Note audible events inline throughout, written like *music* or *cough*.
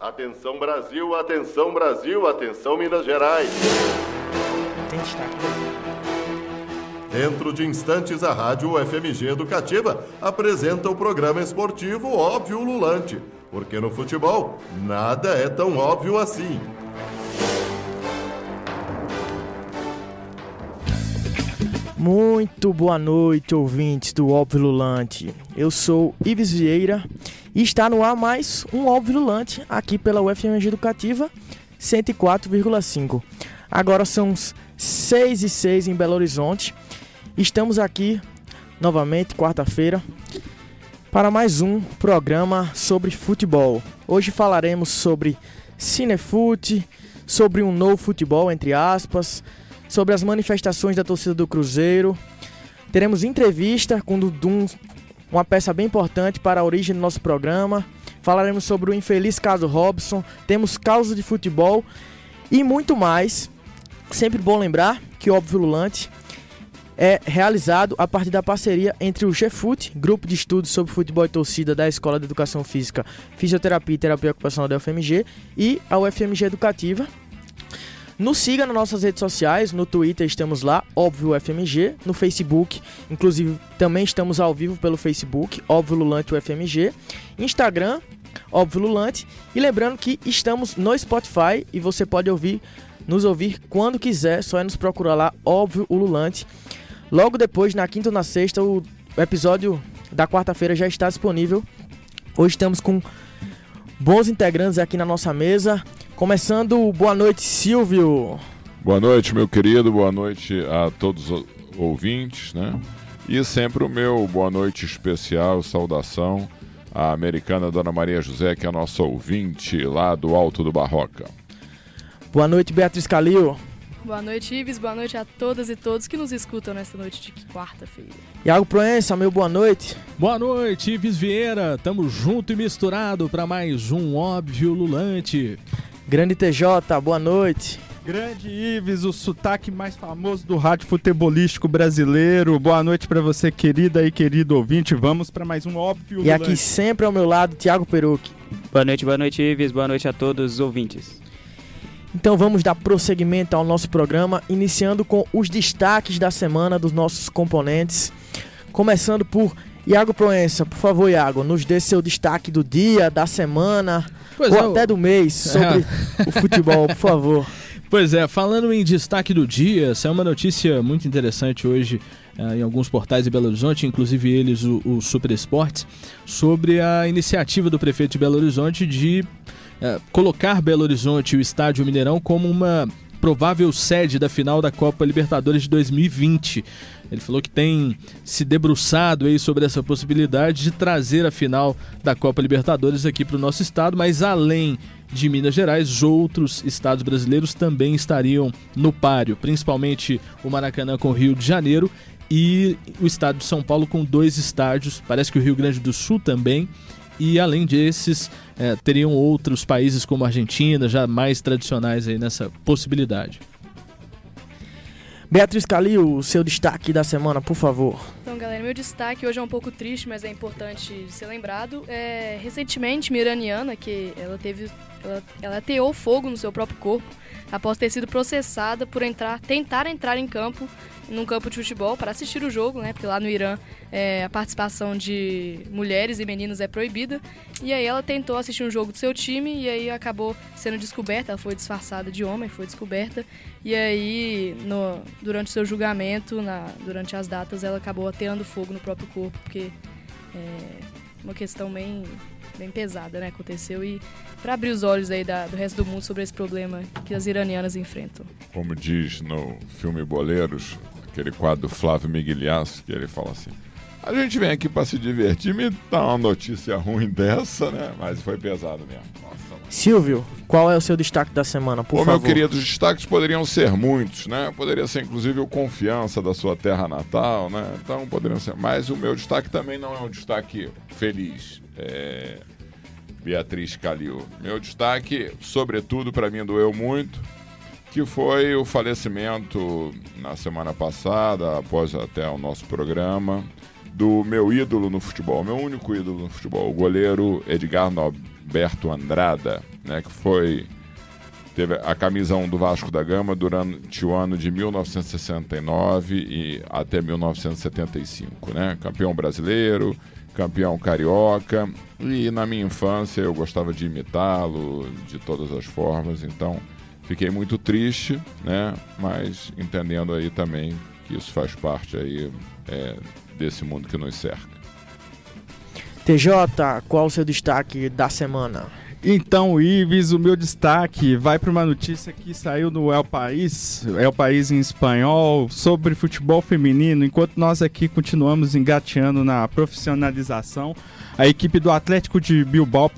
Atenção Brasil, atenção Brasil, atenção Minas Gerais. Tem destaque. Dentro de instantes, a Rádio FMG Educativa apresenta o programa esportivo Óbvio Lulante. Porque no futebol, nada é tão óbvio assim. Muito boa noite, ouvintes do Óbvio Lulante. Eu sou Ives Vieira e está no ar mais um Óbvio Lulante aqui pela UFMG Educativa 104,5. Agora são 6 e 6 em Belo Horizonte. Estamos aqui novamente, quarta-feira, para mais um programa sobre futebol. Hoje falaremos sobre cinefute, sobre um novo futebol, entre aspas, sobre as manifestações da torcida do Cruzeiro. Teremos entrevista com Dudum, uma peça bem importante para a origem do nosso programa. Falaremos sobre o infeliz caso Robson, temos causa de futebol e muito mais. Sempre bom lembrar que o Óbvio Lulante é realizado a partir da parceria entre o GFUT, Grupo de Estudos sobre Futebol e Torcida da Escola de Educação Física, Fisioterapia e Terapia Ocupacional da UFMG e a UFMG Educativa. Nos siga nas nossas redes sociais, no Twitter estamos lá, óbvio FMG, no Facebook, inclusive também estamos ao vivo pelo Facebook, óbvio Lulante UFMG, Instagram, óbvio Lulante, e lembrando que estamos no Spotify e você pode ouvir, nos ouvir quando quiser, só é nos procurar lá, óbvio Lulante. Logo depois, na quinta ou na sexta, o episódio da quarta-feira já está disponível. Hoje estamos com bons integrantes aqui na nossa mesa. Começando, boa noite, Silvio. Boa noite, meu querido, boa noite a todos os ouvintes, né? E sempre o meu boa noite especial, saudação à americana Dona Maria José, que é a nossa ouvinte lá do Alto do Barroca. Boa noite, Beatriz Calil. Boa noite, Ives. Boa noite a todas e todos que nos escutam nesta noite de quarta-feira. Iago Proença, meu boa noite. Boa noite, Ives Vieira. Tamo junto e misturado para mais um Óbvio Lulante. Grande TJ, boa noite. Grande Ives, o sotaque mais famoso do rádio futebolístico brasileiro. Boa noite para você, querida e querido ouvinte. Vamos para mais um óbvio. E aqui sempre ao meu lado, Thiago Perucchi. Boa noite, boa noite, Ives. Boa noite a todos os ouvintes. Então vamos dar prosseguimento ao nosso programa, iniciando com os destaques da semana dos nossos componentes. Começando por Iago Proença. Por favor, Iago, nos dê seu destaque do dia, da semana Pois ou é, até do mês *laughs* sobre o futebol, por favor. Pois é, falando em destaque do dia, saiu uma notícia muito interessante hoje eh, em alguns portais de Belo Horizonte, inclusive eles, o, o Super Esportes, sobre a iniciativa do prefeito de Belo Horizonte de eh, colocar Belo Horizonte e o Estádio Mineirão como uma provável sede da final da Copa Libertadores de 2020. Ele falou que tem se debruçado aí sobre essa possibilidade de trazer a final da Copa Libertadores aqui para o nosso estado, mas além de Minas Gerais, outros estados brasileiros também estariam no páreo, principalmente o Maracanã com o Rio de Janeiro e o estado de São Paulo com dois estádios, parece que o Rio Grande do Sul também. E além desses, eh, teriam outros países como a Argentina, já mais tradicionais aí nessa possibilidade. Beatriz Calil, seu destaque da semana, por favor. Então, galera, meu destaque hoje é um pouco triste, mas é importante ser lembrado. É, recentemente, Miraniana, que ela teve. Ela, ela ateou fogo no seu próprio corpo após ter sido processada por entrar, tentar entrar em campo num campo de futebol para assistir o jogo, né? Porque lá no Irã é, a participação de mulheres e meninos é proibida. E aí ela tentou assistir um jogo do seu time e aí acabou sendo descoberta. Ela foi disfarçada de homem, foi descoberta. E aí, no, durante o seu julgamento, na, durante as datas, ela acabou ateando fogo no próprio corpo, porque é uma questão bem, bem pesada, né? Aconteceu e para abrir os olhos aí da, do resto do mundo sobre esse problema que as iranianas enfrentam. Como diz no filme Boleiros, aquele quadro do Flávio Migliasso, que ele fala assim: a gente vem aqui para se divertir, me dá uma notícia ruim dessa, né? Mas foi pesado mesmo. Nossa. Silvio, qual é o seu destaque da semana, por Ô, favor? meu querido, os destaques poderiam ser muitos, né? Poderia ser inclusive o confiança da sua terra natal, né? Então poderiam ser. Mas o meu destaque também não é um destaque feliz. É... Beatriz Calil. Meu destaque, sobretudo, para mim doeu muito, que foi o falecimento na semana passada, após até o nosso programa, do meu ídolo no futebol, meu único ídolo no futebol, o goleiro Edgar Nob- Berto Andrada, né, que foi teve a camisa 1 do Vasco da Gama durante o ano de 1969 e até 1975, né? Campeão brasileiro, campeão carioca, e na minha infância eu gostava de imitá-lo de todas as formas, então fiquei muito triste, né? Mas entendendo aí também que isso faz parte aí é, desse mundo que nos cerca. TJ, qual o seu destaque da semana? Então, Ives, o meu destaque vai para uma notícia que saiu no El País, El País em espanhol, sobre futebol feminino. Enquanto nós aqui continuamos engateando na profissionalização, a equipe do Atlético de Bilbao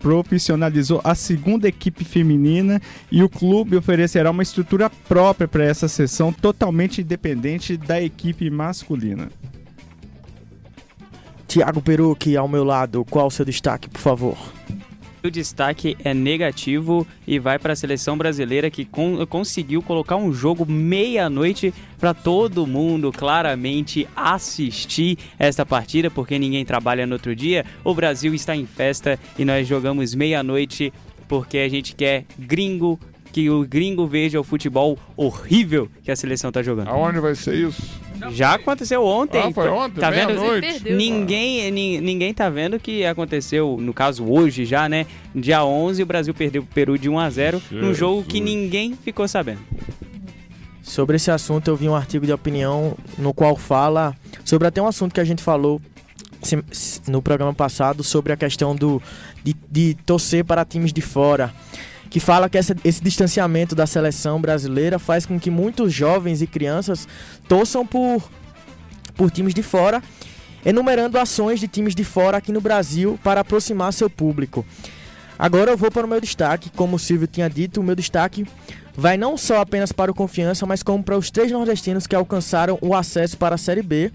profissionalizou a segunda equipe feminina e o clube oferecerá uma estrutura própria para essa sessão, totalmente independente da equipe masculina. Tiago Perucchi, ao meu lado, qual o seu destaque, por favor? O destaque é negativo e vai para a seleção brasileira que con conseguiu colocar um jogo meia-noite para todo mundo claramente assistir esta partida, porque ninguém trabalha no outro dia. O Brasil está em festa e nós jogamos meia-noite porque a gente quer gringo que o gringo veja o futebol horrível que a seleção tá jogando. Aonde vai ser isso? Já aconteceu ontem. Ah, foi ontem, tá vendo? noite. Ninguém, ninguém tá vendo que aconteceu, no caso hoje já, né? Dia 11 o Brasil perdeu o Peru de 1 a 0 num jogo que ninguém ficou sabendo. Sobre esse assunto eu vi um artigo de opinião no qual fala sobre até um assunto que a gente falou no programa passado sobre a questão do de, de torcer para times de fora que fala que essa, esse distanciamento da seleção brasileira faz com que muitos jovens e crianças torçam por, por times de fora, enumerando ações de times de fora aqui no Brasil para aproximar seu público. Agora eu vou para o meu destaque, como o Silvio tinha dito, o meu destaque vai não só apenas para o Confiança, mas como para os três nordestinos que alcançaram o acesso para a Série B.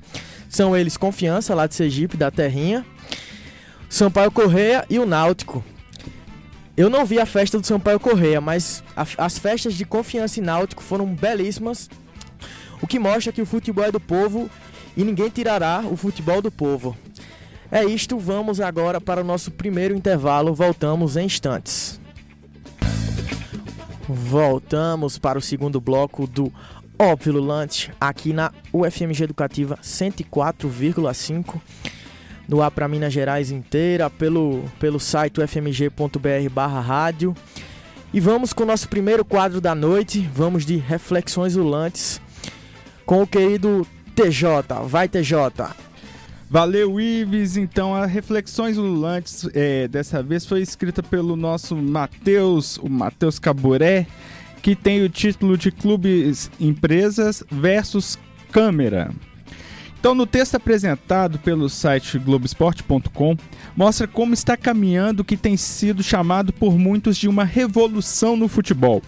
São eles Confiança, lá de Sergipe, da Terrinha, Sampaio Correia e o Náutico, eu não vi a festa do Sampaio Correia, mas a, as festas de Confiança e Náutico foram belíssimas, o que mostra que o futebol é do povo e ninguém tirará o futebol do povo. É isto, vamos agora para o nosso primeiro intervalo, voltamos em instantes. Voltamos para o segundo bloco do Óbvio Lulante, aqui na UFMG Educativa 104,5 no ar para Minas Gerais inteira, pelo, pelo site ufmg.br barra rádio. E vamos com o nosso primeiro quadro da noite, vamos de Reflexões Ulantes, com o querido TJ. Vai, TJ! Valeu, Ives. Então, a Reflexões Ululantes é, dessa vez foi escrita pelo nosso Matheus, o Matheus Caburé, que tem o título de Clubes Empresas versus Câmera. Então, no texto apresentado pelo site Globesport.com, mostra como está caminhando o que tem sido chamado por muitos de uma revolução no futebol.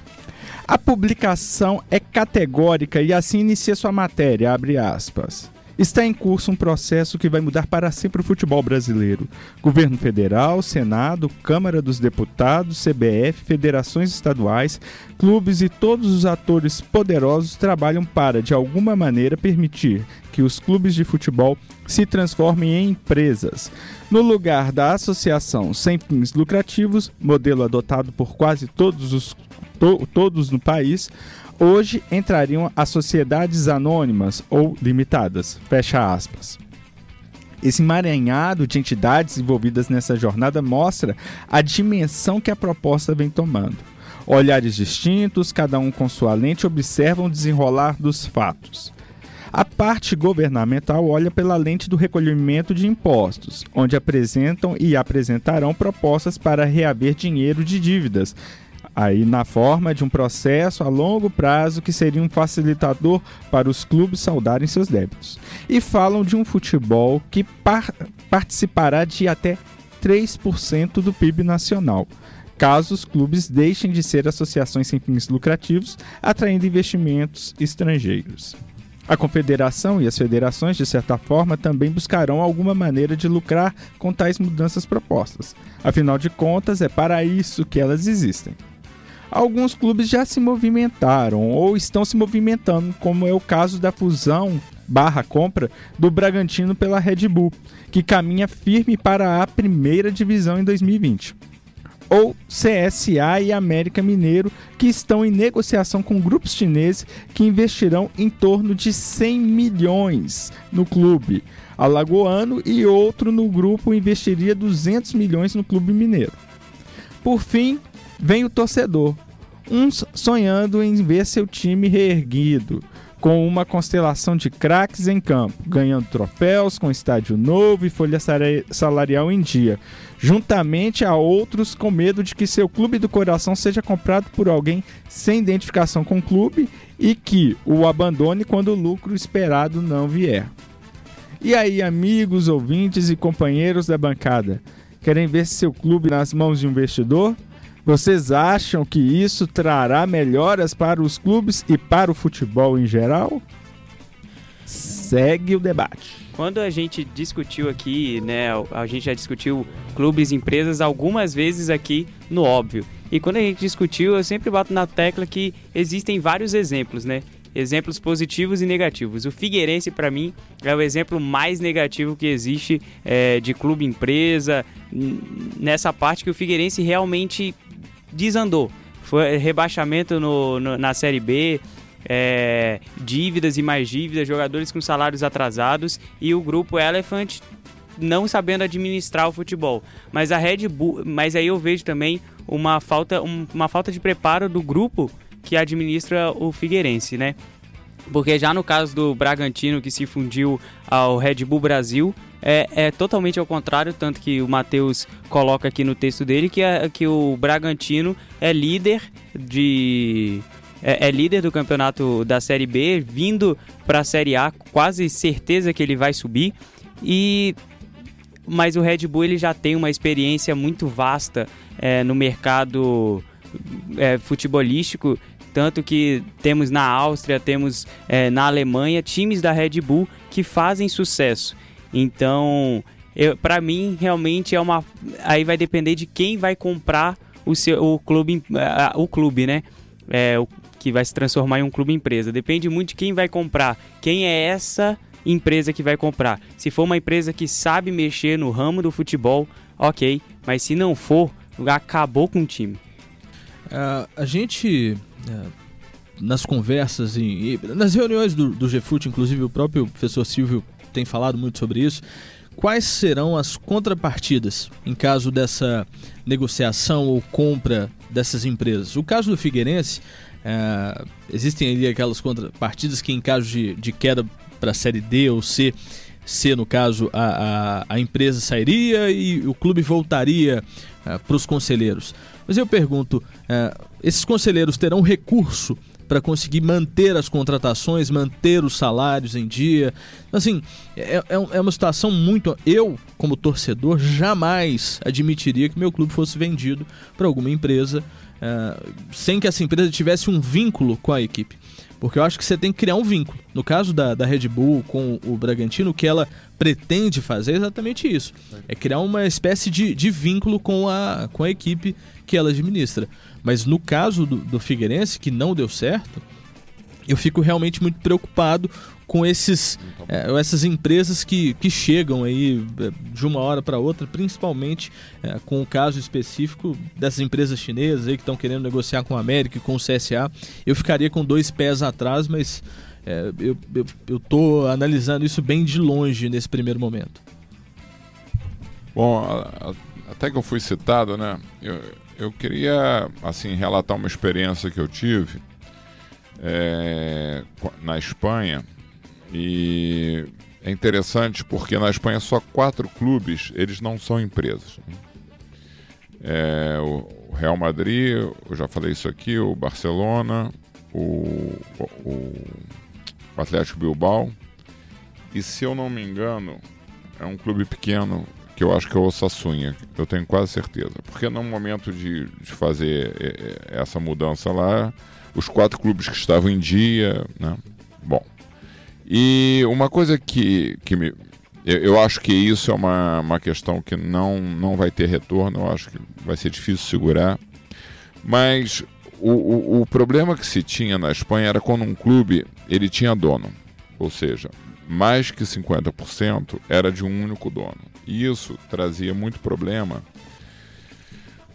A publicação é categórica e assim inicia sua matéria, abre aspas. Está em curso um processo que vai mudar para sempre o futebol brasileiro. Governo Federal, Senado, Câmara dos Deputados, CBF, federações estaduais, clubes e todos os atores poderosos trabalham para, de alguma maneira, permitir que os clubes de futebol se transformem em empresas. No lugar da associação sem fins lucrativos, modelo adotado por quase todos os to, todos no país, hoje entrariam as sociedades anônimas ou limitadas. Fecha aspas. Esse emaranhado de entidades envolvidas nessa jornada mostra a dimensão que a proposta vem tomando. Olhares distintos, cada um com sua lente, observam o desenrolar dos fatos. A parte governamental olha pela lente do recolhimento de impostos, onde apresentam e apresentarão propostas para reaver dinheiro de dívidas, aí na forma de um processo a longo prazo que seria um facilitador para os clubes saudarem seus débitos. E falam de um futebol que par participará de até 3% do PIB nacional, caso os clubes deixem de ser associações sem fins lucrativos, atraindo investimentos estrangeiros. A confederação e as federações, de certa forma, também buscarão alguma maneira de lucrar com tais mudanças propostas. Afinal de contas, é para isso que elas existem alguns clubes já se movimentaram ou estão se movimentando, como é o caso da fusão barra compra do Bragantino pela Red Bull, que caminha firme para a primeira divisão em 2020. Ou CSA e América Mineiro, que estão em negociação com grupos chineses que investirão em torno de 100 milhões no clube alagoano e outro no grupo investiria 200 milhões no clube mineiro. Por fim, vem o torcedor, uns sonhando em ver seu time reerguido, com uma constelação de craques em campo, ganhando troféus com estádio novo e folha salarial em dia, juntamente a outros com medo de que seu clube do coração seja comprado por alguém sem identificação com o clube e que o abandone quando o lucro esperado não vier. E aí, amigos, ouvintes e companheiros da bancada, querem ver seu clube nas mãos de um investidor? Vocês acham que isso trará melhoras para os clubes e para o futebol em geral? Segue o debate. Quando a gente discutiu aqui, né, a gente já discutiu clubes e empresas algumas vezes aqui no óbvio. E quando a gente discutiu, eu sempre bato na tecla que existem vários exemplos, né? Exemplos positivos e negativos. O Figueirense, para mim, é o exemplo mais negativo que existe é, de clube empresa, nessa parte que o Figueirense realmente desandou. Foi rebaixamento no, no na Série B, é, dívidas e mais dívidas, jogadores com salários atrasados e o grupo Elephant não sabendo administrar o futebol. Mas a Red Bull, mas aí eu vejo também uma falta, um, uma falta de preparo do grupo que administra o Figueirense, né? Porque já no caso do Bragantino que se fundiu ao Red Bull Brasil, é, é totalmente ao contrário, tanto que o Matheus coloca aqui no texto dele que, é, que o Bragantino é líder de. É, é líder do campeonato da Série B, vindo para a Série A, quase certeza que ele vai subir. E mas o Red Bull ele já tem uma experiência muito vasta é, no mercado é, futebolístico tanto que temos na Áustria, temos é, na Alemanha times da Red Bull que fazem sucesso. Então, para mim, realmente é uma. Aí vai depender de quem vai comprar o, seu, o, clube, uh, o clube, né? É, o, que vai se transformar em um clube empresa. Depende muito de quem vai comprar. Quem é essa empresa que vai comprar? Se for uma empresa que sabe mexer no ramo do futebol, ok. Mas se não for, acabou com o time. Uh, a gente. Uh nas conversas e, nas reuniões do, do GFUT, inclusive o próprio professor Silvio tem falado muito sobre isso. Quais serão as contrapartidas em caso dessa negociação ou compra dessas empresas? O caso do Figueirense, é, existem ali aquelas contrapartidas que, em caso de, de queda para a Série D ou C, C no caso, a, a, a empresa sairia e o clube voltaria é, para os conselheiros. Mas eu pergunto: é, esses conselheiros terão recurso para conseguir manter as contratações, manter os salários em dia. Assim, é, é, é uma situação muito. Eu, como torcedor, jamais admitiria que meu clube fosse vendido para alguma empresa uh, sem que essa empresa tivesse um vínculo com a equipe. Porque eu acho que você tem que criar um vínculo. No caso da, da Red Bull com o Bragantino, o que ela pretende fazer é exatamente isso. É criar uma espécie de, de vínculo com a, com a equipe que ela administra. Mas no caso do, do Figueirense, que não deu certo, eu fico realmente muito preocupado com esses, é, essas empresas que, que chegam aí é, de uma hora para outra, principalmente é, com o caso específico dessas empresas chinesas aí que estão querendo negociar com a América e com o CSA. Eu ficaria com dois pés atrás, mas é, eu, eu, eu tô analisando isso bem de longe nesse primeiro momento. Bom, até que eu fui citado, né? Eu, eu queria, assim, relatar uma experiência que eu tive é, na Espanha. E é interessante porque na Espanha só quatro clubes, eles não são empresas. Né? É, o Real Madrid, eu já falei isso aqui, o Barcelona, o, o, o Atlético Bilbao. E se eu não me engano, é um clube pequeno que eu acho que é o Osassunha, eu tenho quase certeza. Porque no momento de, de fazer é, é, essa mudança lá, os quatro clubes que estavam em dia, né? Bom. E uma coisa que, que me. Eu, eu acho que isso é uma, uma questão que não, não vai ter retorno, eu acho que vai ser difícil segurar. Mas o, o, o problema que se tinha na Espanha era quando um clube ele tinha dono. Ou seja, mais que 50% era de um único dono. E isso trazia muito problema,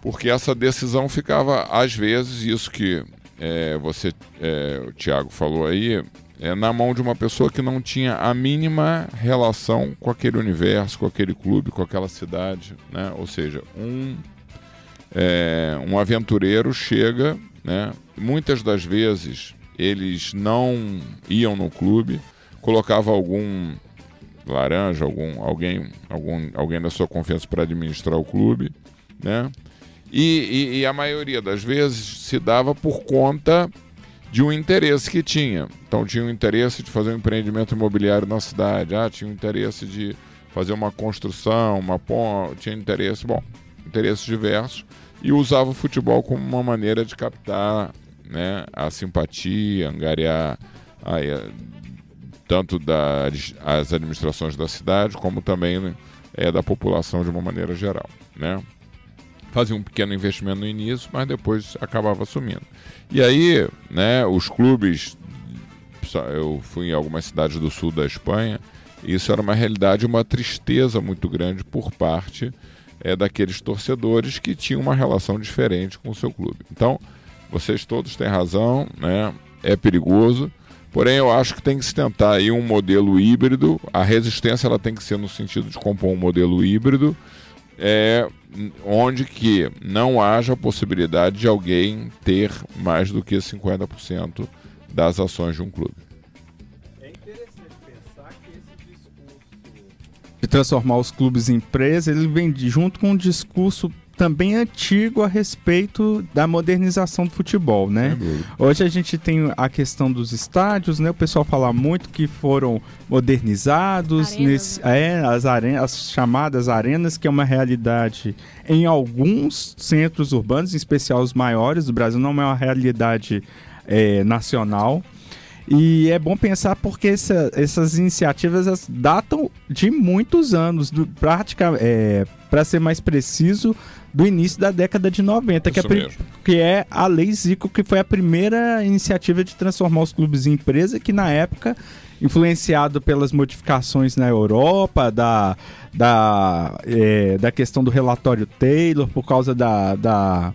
porque essa decisão ficava, às vezes, isso que é, você, é, o Tiago falou aí, é, na mão de uma pessoa que não tinha a mínima relação com aquele universo, com aquele clube, com aquela cidade. Né? Ou seja, um, é, um aventureiro chega, né? muitas das vezes eles não iam no clube, colocava algum laranja, algum alguém, algum alguém da sua confiança para administrar o clube, né? E, e, e, a maioria das vezes se dava por conta de um interesse que tinha. Então tinha o um interesse de fazer um empreendimento imobiliário na cidade, ah, tinha o um interesse de fazer uma construção, uma ponte, tinha interesse, bom, interesses diversos e usava o futebol como uma maneira de captar né, a simpatia, angariar a, tanto das as administrações da cidade como também né, é, da população de uma maneira geral. Né? Fazia um pequeno investimento no início, mas depois acabava assumindo. E aí, né, os clubes, eu fui em algumas cidades do sul da Espanha, e isso era uma realidade, uma tristeza muito grande por parte é, daqueles torcedores que tinham uma relação diferente com o seu clube. Então, vocês todos têm razão, né? é perigoso. Porém, eu acho que tem que se tentar aí um modelo híbrido. A resistência ela tem que ser no sentido de compor um modelo híbrido, é, onde que não haja possibilidade de alguém ter mais do que 50% das ações de um clube. É interessante pensar que esse discurso de transformar os clubes em empresas, ele vem junto com um discurso também antigo a respeito da modernização do futebol, né? Hoje a gente tem a questão dos estádios, né? O pessoal fala muito que foram modernizados, arenas, nesse, né? é, as, arenas, as chamadas arenas, que é uma realidade em alguns centros urbanos, em especial os maiores do Brasil, não é uma realidade é, nacional. E é bom pensar porque essa, essas iniciativas datam de muitos anos, do, prática, é, para ser mais preciso, do início da década de 90, que é, que é, a Lei Zico, que foi a primeira iniciativa de transformar os clubes em empresa, que na época, influenciado pelas modificações na Europa, da, da, é, da questão do relatório Taylor, por causa da, da,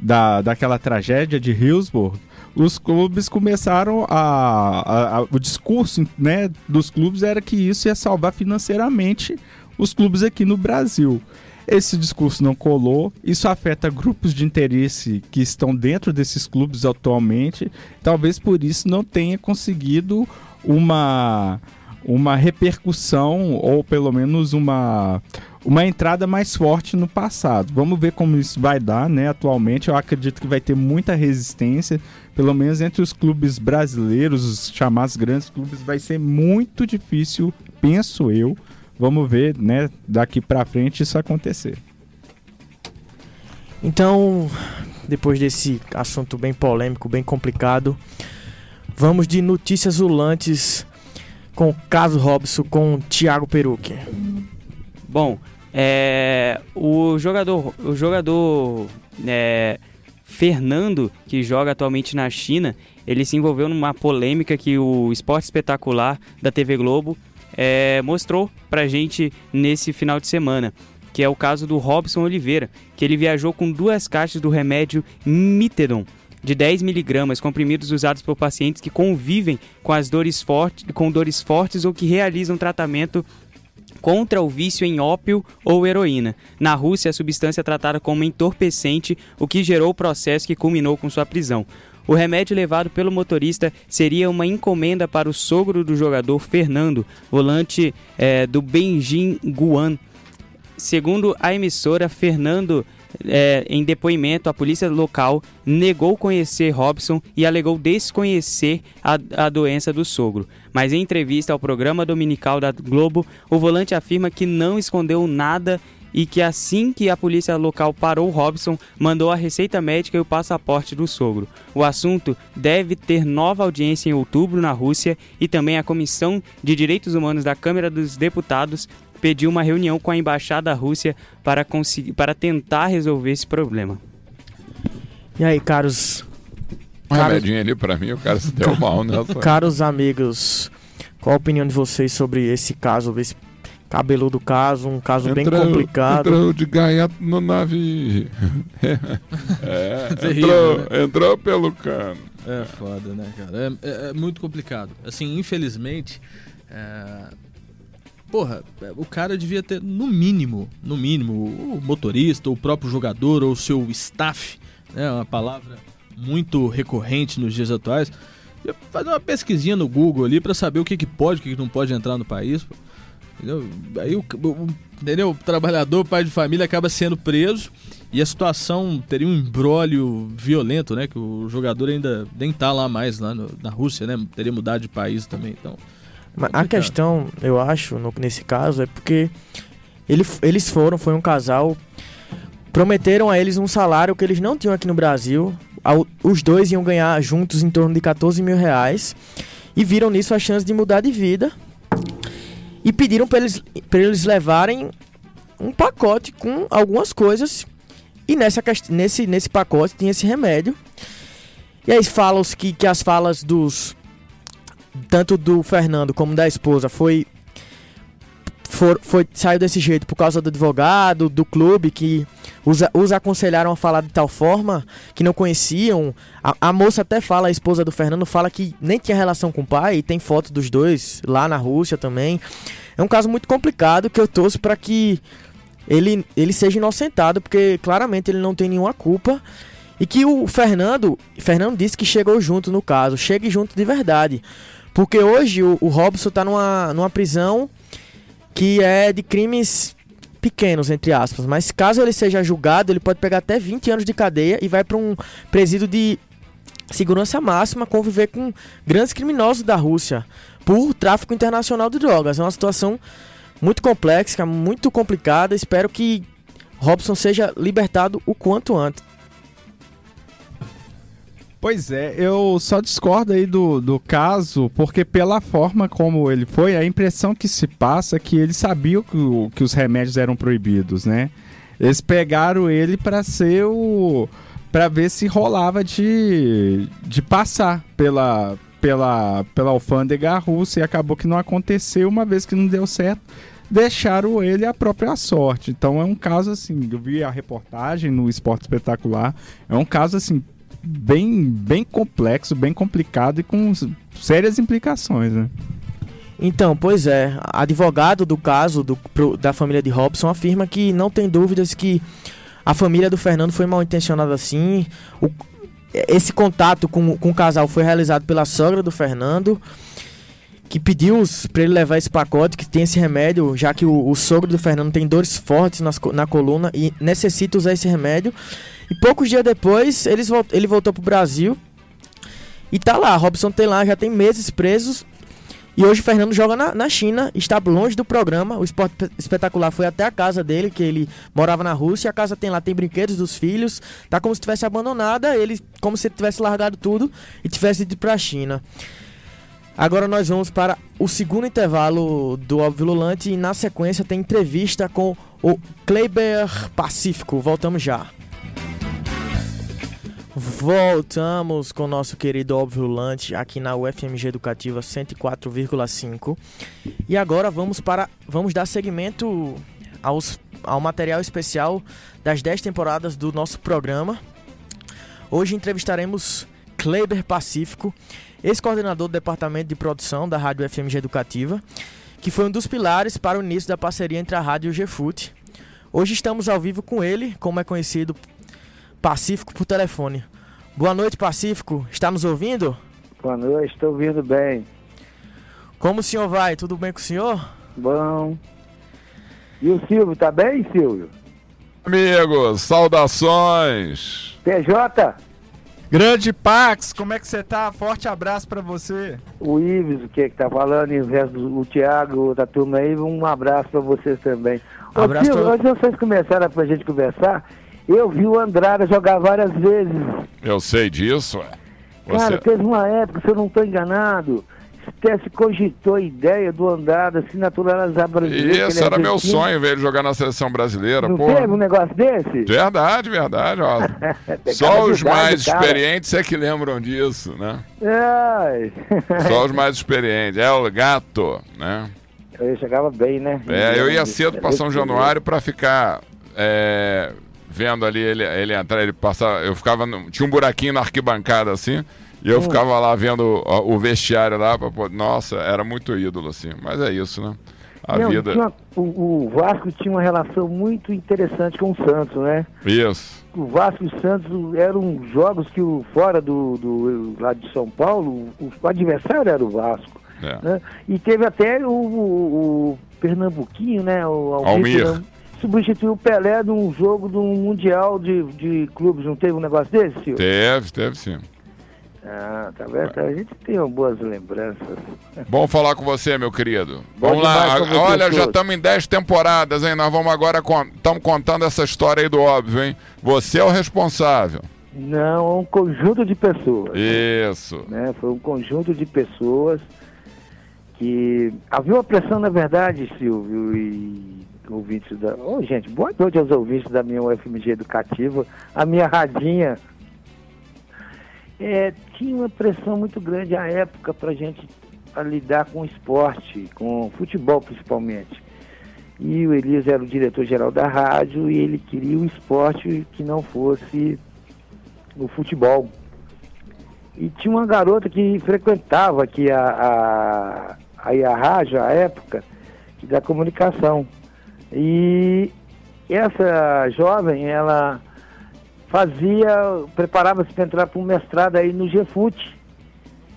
da, daquela tragédia de Hillsborough, os clubes começaram a, a, a, o discurso né, dos clubes era que isso ia salvar financeiramente os clubes aqui no Brasil. Esse discurso não colou, isso afeta grupos de interesse que estão dentro desses clubes atualmente, talvez por isso não tenha conseguido uma uma repercussão ou pelo menos uma uma entrada mais forte no passado. Vamos ver como isso vai dar, né? Atualmente eu acredito que vai ter muita resistência, pelo menos entre os clubes brasileiros, os chamados grandes clubes, vai ser muito difícil, penso eu, vamos ver, né, daqui para frente isso acontecer. Então, depois desse assunto bem polêmico, bem complicado, vamos de notícias ulantes com Caso Robson com Thiago Peruque. Bom, é, o jogador, o jogador é, Fernando, que joga atualmente na China, ele se envolveu numa polêmica que o Esporte Espetacular da TV Globo é, mostrou pra gente nesse final de semana, que é o caso do Robson Oliveira, que ele viajou com duas caixas do remédio Mitedon de 10 miligramas, comprimidos usados por pacientes que convivem com as dores fortes, com dores fortes ou que realizam tratamento contra o vício em ópio ou heroína. Na Rússia, a substância é tratada como entorpecente, o que gerou o processo que culminou com sua prisão. O remédio levado pelo motorista seria uma encomenda para o sogro do jogador Fernando, volante é, do Benjin Guan. Segundo a emissora, Fernando é, em depoimento, a polícia local negou conhecer Robson e alegou desconhecer a, a doença do sogro. Mas em entrevista ao programa dominical da Globo, o volante afirma que não escondeu nada e que assim que a polícia local parou Robson, mandou a receita médica e o passaporte do sogro. O assunto deve ter nova audiência em outubro na Rússia e também a Comissão de Direitos Humanos da Câmara dos Deputados pediu uma reunião com a embaixada da Rússia para conseguir para tentar resolver esse problema. E aí, caros um caros... remedinho ali pra mim, o cara se deu *laughs* mal, né? Caros amigos, Qual a opinião de vocês sobre esse caso, esse cabeludo caso, um caso bem complicado? Entrou de gaiato no navio. *laughs* é, Terrível, entrou, né? entrou pelo cano. É foda, né, cara? É, é- é muito complicado. Assim, infelizmente. é, Porra, é, o cara devia ter, no mínimo, no mínimo, o motorista, o próprio jogador ou o seu staff, né? Uma palavra muito recorrente nos dias atuais. ia Fazer uma pesquisinha no Google ali pra saber o que, que pode, o que, que não pode entrar no país. pô. Entendeu? Aí o, o- entendeu? o trabalhador, pai de família, acaba sendo preso e a situação teria um embrólio violento, né? Que o jogador ainda nem tá lá mais, lá no- na Rússia, né? Teria mudado de país também, então... Mas a questão, eu acho, no- nesse caso, é porque ele- eles foram, foi um casal, prometeram a eles um salário que eles não tinham aqui no Brasil. Ao- Os dois iam ganhar juntos em torno de 14 mil reais e viram nisso a chance de mudar de vida e pediram para eles, eles levarem um pacote com algumas coisas e nessa, nesse, nesse pacote tinha esse remédio. E aí falam que, que as falas dos tanto do Fernando como da esposa foi for- foi saiu desse jeito por causa do advogado, do clube que os, os aconselharam a falar de tal forma que não conheciam. A, a moça até fala, a esposa do Fernando fala que nem tinha relação com o pai, e tem foto dos dois lá na Rússia também. É um caso muito complicado que eu torço para que ele, ele seja inocentado, porque claramente ele não tem nenhuma culpa. E que o Fernando, Fernando disse que chegou junto no caso, chegue junto de verdade. Porque hoje o, o Robson tá numa, numa prisão que é de crimes pequenos, entre aspas. Mas caso ele seja julgado, ele pode pegar até 20 anos de cadeia e vai para um presídio de segurança máxima conviver com grandes criminosos da Rússia por tráfico internacional de drogas. É uma situação muito complexa, muito complicada. Espero que Robson seja libertado o quanto antes. Pois é, eu só discordo aí do, do caso, porque pela forma como ele foi, a impressão que se passa é que ele sabia que, o- que os remédios eram proibidos, né? Eles pegaram ele pra ser o. pra ver se rolava de, de passar pela, pela, pela alfândega russa e acabou que não aconteceu, uma vez que não deu certo. Deixaram ele à própria sorte. Então é um caso assim. Eu vi a reportagem no Esporte Espetacular. É um caso assim bem, bem complexo, bem complicado e com sérias implicações, né? Então, pois é, advogado do caso do, pro- da família de Robson afirma que não tem dúvidas que a família do Fernando foi mal intencionada assim. O- esse contato com, com o casal foi realizado pela sogra do Fernando, que pediu para ele levar esse pacote, que tem esse remédio, já que o, o sogro do Fernando tem dores fortes nas na coluna e necessita usar esse remédio. E poucos dias depois, eles ele voltou pro Brasil. E tá lá, Robson tem lá, já tem meses presos e hoje Fernando joga na, na China, está longe do programa. O esporte Pe- espetacular foi até a casa dele, que ele morava na Rússia. A casa tem lá, tem brinquedos dos filhos. Tá como se tivesse abandonada, ele como se tivesse largado tudo e tivesse ido pra China. Agora nós vamos para o segundo intervalo do Óbvio e na sequência tem entrevista com o Kleber Pacífico. Voltamos já. Voltamos com o nosso querido Óbvio Lulante aqui na UFMG Educativa 104,5. E agora vamos para vamos dar seguimento aos, ao material especial das 10 temporadas do nosso programa. Hoje entrevistaremos Kleber Pacífico, ex-coordenador do Departamento de Produção da Rádio FMG Educativa, que foi um dos pilares para o início da parceria entre a rádio e o GFUT. Hoje estamos ao vivo com ele, como é conhecido Pacífico por telefone. Boa noite, Pacífico. Está nos ouvindo? Boa noite, estou ouvindo bem. Como o senhor vai? Tudo bem com o senhor? Bom. E o Silvio, tá bem, Silvio? Amigos, saudações. PJ, Grande Pax, como é que você tá? Forte abraço pra você. o Ives, o que é que tá falando, e o resto do o Thiago, da turma aí, um abraço pra vocês também. Ô, Abraço Silvio, pra- antes de vocês começarem pra gente conversar, eu vi o Andrada jogar várias vezes. Eu sei disso, é. Cara, Você... teve uma época, se eu não tô enganado, até se cogitou a ideia do andar se naturalizar brasileiro. Isso é era meu sonho, ver ele jogar na seleção brasileira, Não teve um negócio desse? Verdade, verdade, ó. *laughs* Só os mais experientes é que lembram disso, né? Ai. *laughs* Só os mais experientes. É o gato, né? Eu chegava bem, né? É, eu ia cedo para São Januário para ficar é, vendo ali ele, ele entrar, ele passar. Eu ficava. no- tinha um buraquinho na arquibancada assim. E eu Hum. ficava lá vendo ó, o vestiário lá. Pra, nossa, era muito ídolo, assim. Mas é isso, né? A Não, vida. o, o Vasco tinha uma relação muito interessante com o Santos, né? Isso. O Vasco e o Santos eram jogos que o, fora do, do lá de São Paulo, o, o adversário era o Vasco. É. né? E teve até o, o- o Pernambuquinho, né? O Almir. né? Substituiu o Pelé num jogo do Mundial de, de clubes, não teve um negócio desse, Silvio? Teve, teve sim. Ah, tá vendo? A gente tem boas lembranças. Bom falar com você, meu querido. Bom vamos lá. Olha, já estamos em 10 temporadas, hein? Nós vamos agora. Estamos contando essa história aí do óbvio, hein? Você é o responsável. Não, é um conjunto de pessoas. Isso. né? Foi um conjunto de pessoas que havia uma pressão, na verdade, Silvio e ouvintes da. Ô, gente, boa noite aos ouvintes da minha UFMG educativa, a minha radinha. É, tinha uma pressão muito grande à época para a gente lidar com esporte, com futebol principalmente. E o Elias era o diretor-geral da rádio e ele queria o esporte que não fosse o futebol. E tinha uma garota que frequentava aqui a, a, aí a rádio, à época, da comunicação. E essa jovem, ela fazia, preparava-se para entrar para um mestrado aí no GFUT.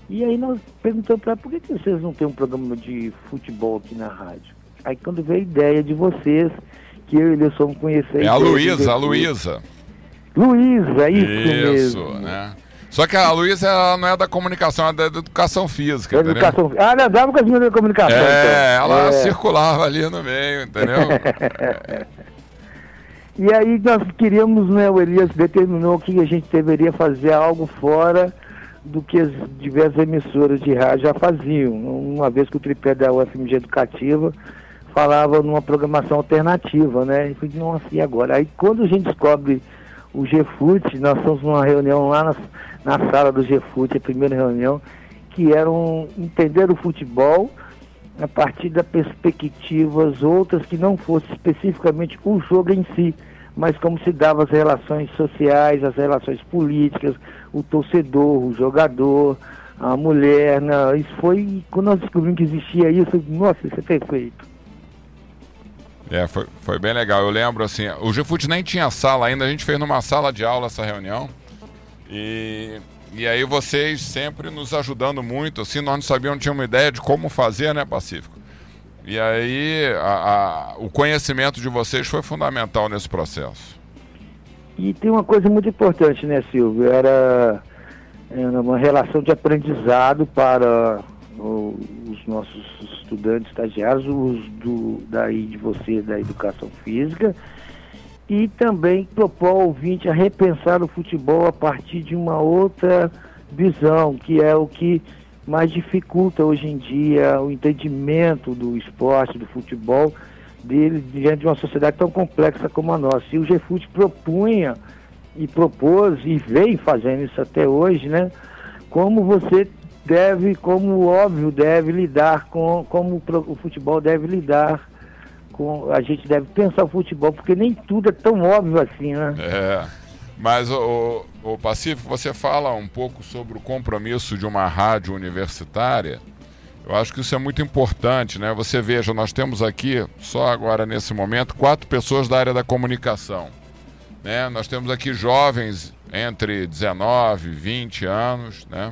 E aí nós perguntamos para ela, por que, que vocês não têm um programa de futebol aqui na rádio? Aí quando veio a ideia de vocês, que eu e eles fomos conhecer... É a Luísa, a. Luísa. Luísa, isso, Isso, mesmo. né? Só que a Luísa ela não é da comunicação, é da educação física, Da entendeu? educação. Ah, ela andava com as meninas da comunicação. É, então. ela É. circulava ali no meio, entendeu? *laughs* E aí nós queríamos, né, o Elias determinou que a gente deveria fazer algo fora do que as diversas emissoras de rádio já faziam. Uma vez que o tripé da UFMG Educativa falava numa programação alternativa, né? E falei, nossa, e agora? Aí quando a gente descobre o GFUT, nós estamos numa reunião lá na, na sala do GFUT, a primeira reunião, que era um, entender o futebol a partir das perspectivas outras que não fosse especificamente o jogo em si, mas como se dava as relações sociais, as relações políticas, o torcedor, o jogador, a mulher. Né? Isso foi quando nós descobrimos que existia isso, nossa, isso é perfeito. É, foi, foi bem legal. Eu lembro assim, o GFUT nem tinha sala ainda, a gente fez numa sala de aula essa reunião. E, e aí vocês sempre nos ajudando muito, assim, nós não sabíamos, não tínhamos ideia de como fazer, né, Pacífico? E aí a- a- o conhecimento de vocês foi fundamental nesse processo. E tem uma coisa muito importante, né, Silvio? Era, era uma relação de aprendizado para os nossos estudantes estagiários, os do, daí de você, da educação física, e também propor ao ouvinte a repensar o futebol a partir de uma outra visão, que é o que mais dificulta hoje em dia o entendimento do esporte, do futebol, dele diante de uma sociedade tão complexa como a nossa. E o GFUT propunha e propôs e vem fazendo isso até hoje, né? Como você deve, como óbvio, deve lidar com, como o futebol deve lidar com, a gente deve pensar o futebol, porque nem tudo é tão óbvio assim, né? É. Mas o, o, Pacífico, você fala um pouco sobre o compromisso de uma rádio universitária. Eu acho que isso é muito importante, né? Você veja, nós temos aqui, só agora nesse momento, quatro pessoas da área da comunicação. Né? Nós temos aqui jovens entre 19 e 20 anos, né?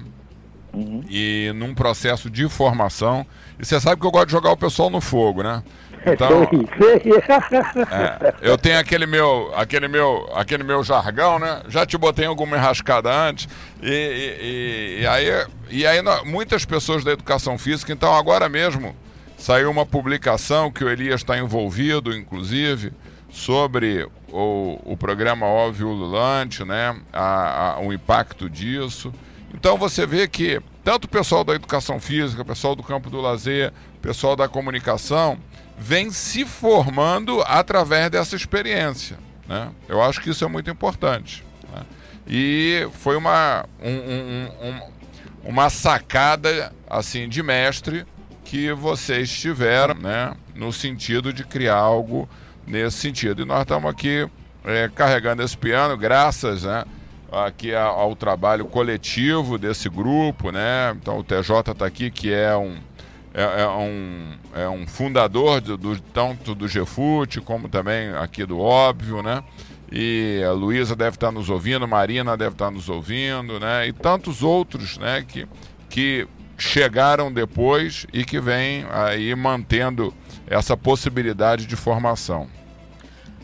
E num processo de formação. E você sabe que eu gosto de jogar o pessoal no fogo, né? Então, Sei, sei. *laughs* é, eu tenho aquele meu, aquele meu, aquele meu jargão, né? Já te botei alguma enrascada antes. E, e- e- aí, e aí muitas pessoas da educação física, então agora mesmo saiu uma publicação que o Elias está envolvido, inclusive, sobre o, o programa Óbvio Ululante, né? A, a- o impacto disso. Então você vê que tanto o pessoal da educação física, o pessoal do campo do lazer, o pessoal da comunicação, vem se formando através dessa experiência. Né? Eu acho que isso é muito importante. Né? E foi uma, um, um, um, uma sacada assim de mestre que vocês tiveram, né? no sentido de criar algo nesse sentido. E nós estamos aqui é, carregando esse piano, graças né, aqui ao, trabalho coletivo desse grupo, né? Então o TJ está aqui, que é um, é, é, um, é um fundador do, do, tanto do GFUT como também aqui do Óbvio, né? E a Luísa deve estar nos ouvindo, Marina deve estar nos ouvindo, né? E tantos outros, né? Que, que chegaram depois e que vêm aí mantendo essa possibilidade de formação.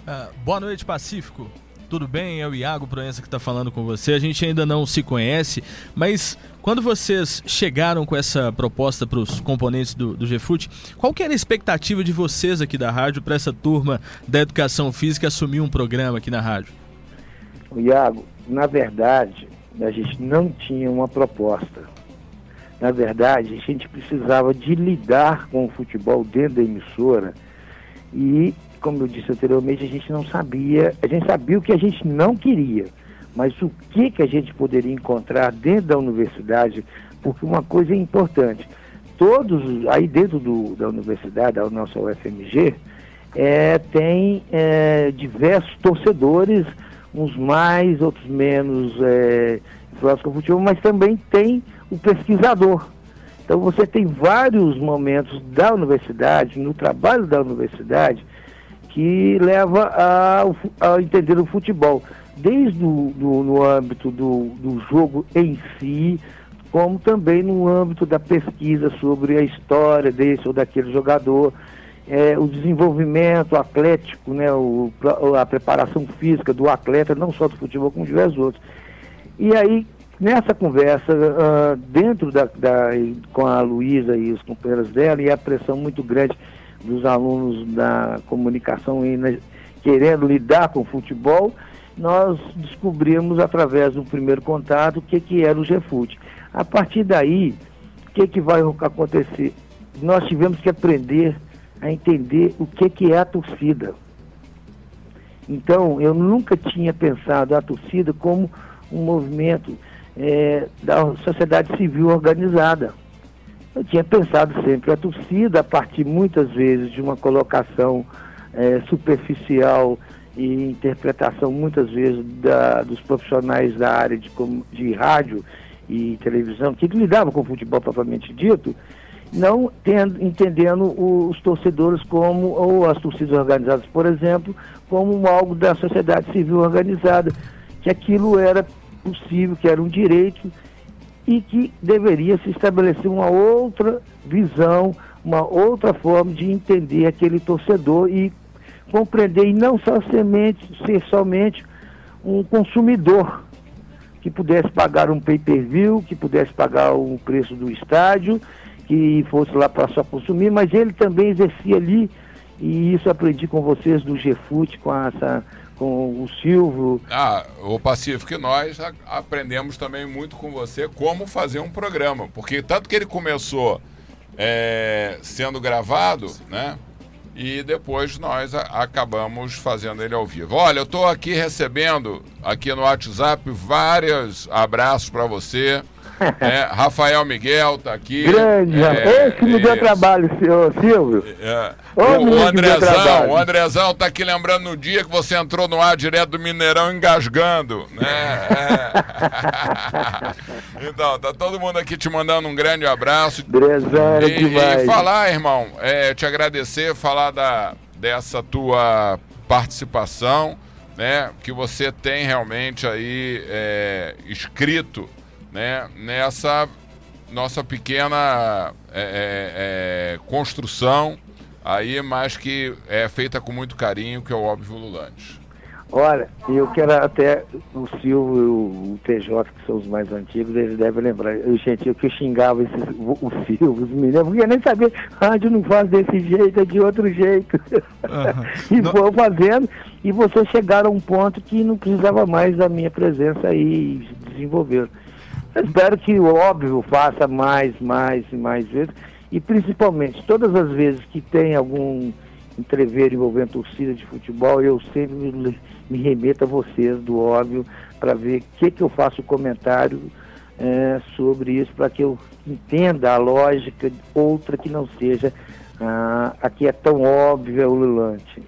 Uh, boa noite, Pacífico. Tudo bem? É o Iago Proença que está falando com você. A gente ainda não se conhece, mas quando vocês chegaram com essa proposta para os componentes do, do GFUT, qual que era a expectativa de vocês aqui da rádio para essa turma da educação física assumir um programa aqui na rádio? Iago, na verdade, a gente não tinha uma proposta. Na verdade, a gente precisava de lidar com o futebol dentro da emissora e como eu disse anteriormente, a gente não sabia, a gente sabia o que a gente não queria, mas o que, que a gente poderia encontrar dentro da universidade, porque uma coisa é importante, todos, aí dentro do, da universidade, da nossa UFMG, é, tem é, diversos torcedores, uns mais, outros menos é, futebol, mas também tem o pesquisador. Então você tem vários momentos da universidade, no trabalho da universidade, que leva a, a entender o futebol, desde o, do, no âmbito do, do jogo em si, como também no âmbito da pesquisa sobre a história desse ou daquele jogador, é, o desenvolvimento atlético, né, o, a preparação física do atleta, não só do futebol, como diversos outros. E aí, nessa conversa, uh, dentro da, da, com a Luísa e os companheiros dela, e a pressão muito grande dos alunos da comunicação querendo lidar com o futebol, nós descobrimos através do primeiro contato o que, que era o GFUT. A partir daí, o que, que vai acontecer? Nós tivemos que aprender a entender o que, que é a torcida. Então, eu nunca tinha pensado a torcida como um movimento é, da sociedade civil organizada. Eu tinha pensado sempre a torcida, a partir muitas vezes de uma colocação é, superficial e interpretação muitas vezes da, dos profissionais da área de, de rádio e televisão, que lidavam com o futebol propriamente dito, não tendo, entendendo os torcedores como, ou as torcidas organizadas, por exemplo, como algo da sociedade civil organizada, que aquilo era possível, que era um direito e que deveria se estabelecer uma outra visão, uma outra forma de entender aquele torcedor e compreender e não só semente, ser somente um consumidor que pudesse pagar um pay-per-view, que pudesse pagar o preço do estádio, que fosse lá para só consumir, mas ele também exercia ali, e isso aprendi com vocês do GFUT, com essa com o Silvio. Ah, o Pacífico e nós aprendemos também muito com você como fazer um programa, porque tanto que ele começou é, sendo gravado, né? E depois nós acabamos fazendo ele ao vivo. Olha, eu estou aqui recebendo aqui no WhatsApp vários abraços para você. É, Rafael Miguel tá aqui. Grande, é, esse me deu trabalho, senhor Silvio. É. O, o, Andrezão, o Andrezão tá aqui lembrando no dia que você entrou no ar direto do Mineirão engasgando, né? É. *laughs* então, tá todo mundo aqui te mandando um grande abraço. Andrezão, e, e falar, irmão, é, te agradecer, falar da, dessa tua participação, né? Que você tem realmente aí é, escrito né, nessa nossa pequena é, é, é, construção aí, mas que é feita com muito carinho, que é o óbvio Lulante. Olha, eu quero até o Silvio e o TJ, que são os mais antigos, eles devem lembrar. Eu, gente, eu que xingava esses, o Silvio, os meninos, porque nem sabia, rádio não faz desse jeito, é de outro jeito. Uhum. *laughs* e não... vou fazendo, e vocês chegaram a um ponto que não precisava mais da minha presença aí e desenvolver. Eu espero que o óbvio faça mais, mais e mais vezes. E principalmente, todas as vezes que tem algum entrever envolvendo torcida de futebol, eu sempre me, me remeto a vocês do óbvio para ver o que, que eu faço comentário é, sobre isso, para que eu entenda a lógica outra que não seja ah, a que é tão óbvia, ululante.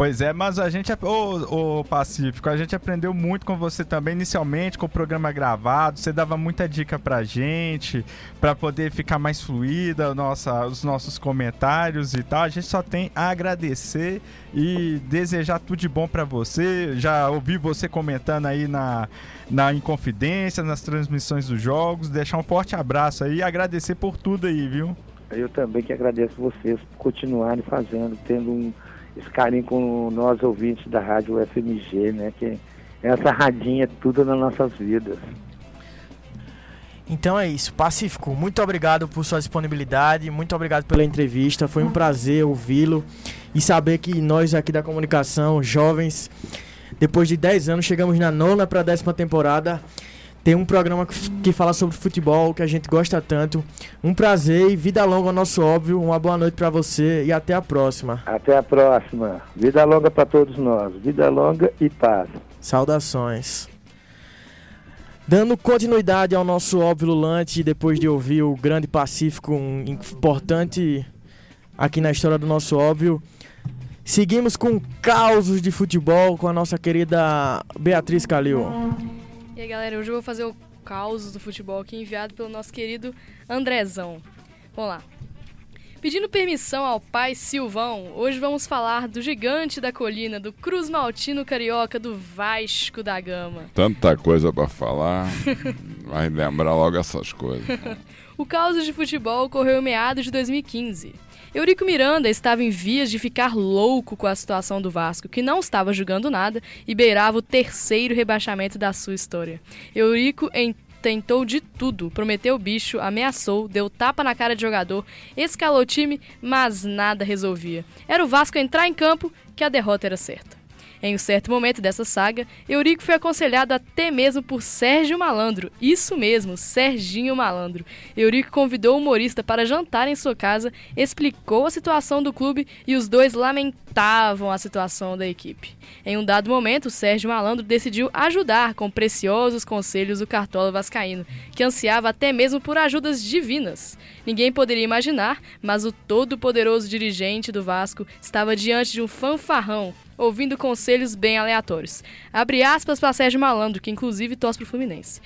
Pois é, mas a gente, ô, ô Pacífico, a gente aprendeu muito com você também, inicialmente, com o programa gravado. Você dava muita dica pra gente, para poder ficar mais fluida nossa, os nossos comentários e tal. A gente só tem a agradecer e desejar tudo de bom para você. Já ouvi você comentando aí na, na Inconfidência, nas transmissões dos jogos. Deixar um forte abraço aí e agradecer por tudo aí, viu? Eu também que agradeço vocês por continuarem fazendo, tendo um esse carinho com nós ouvintes da rádio FMG, né? Que essa radinha é tudo nas nossas vidas. Então é isso, Pacífico, muito obrigado por sua disponibilidade, muito obrigado pela entrevista, foi um prazer ouvi-lo e saber que nós aqui da comunicação, jovens, depois de 10 anos, chegamos na nona para a décima temporada tem um programa que fala sobre futebol que a gente gosta tanto. Um prazer e vida longa ao nosso óbvio. Uma boa noite para você e até a próxima. Até a próxima. Vida longa para todos nós. Vida longa e paz. Saudações. Dando continuidade ao nosso óbvio lulante, depois de ouvir o Grande Pacífico, um importante aqui na história do nosso óbvio. Seguimos com causos de futebol com a nossa querida Beatriz Calil. E aí, galera, hoje eu vou fazer o caos do futebol aqui enviado pelo nosso querido Andrezão. Vamos lá. Pedindo permissão ao pai Silvão, hoje vamos falar do gigante da colina, do Cruz Maltino Carioca, do Vasco da Gama. Tanta coisa para falar, *laughs* vai lembrar logo essas coisas. *laughs* o caos de futebol ocorreu em meados de 2015. Eurico Miranda estava em vias de ficar louco com a situação do Vasco, que não estava jogando nada e beirava o terceiro rebaixamento da sua história. Eurico tentou de tudo, prometeu o bicho, ameaçou, deu tapa na cara de jogador, escalou o time, mas nada resolvia. Era o Vasco entrar em campo que a derrota era certa. Em um certo momento dessa saga, Eurico foi aconselhado até mesmo por Sérgio Malandro. Isso mesmo, Serginho Malandro. Eurico convidou o humorista para jantar em sua casa, explicou a situação do clube e os dois lamentavam a situação da equipe. Em um dado momento, Sérgio Malandro decidiu ajudar com preciosos conselhos o cartola vascaíno, que ansiava até mesmo por ajudas divinas. Ninguém poderia imaginar, mas o todo-poderoso dirigente do Vasco estava diante de um fanfarrão ouvindo conselhos bem aleatórios. Abre aspas para Sérgio Malandro, que inclusive torce pro Fluminense.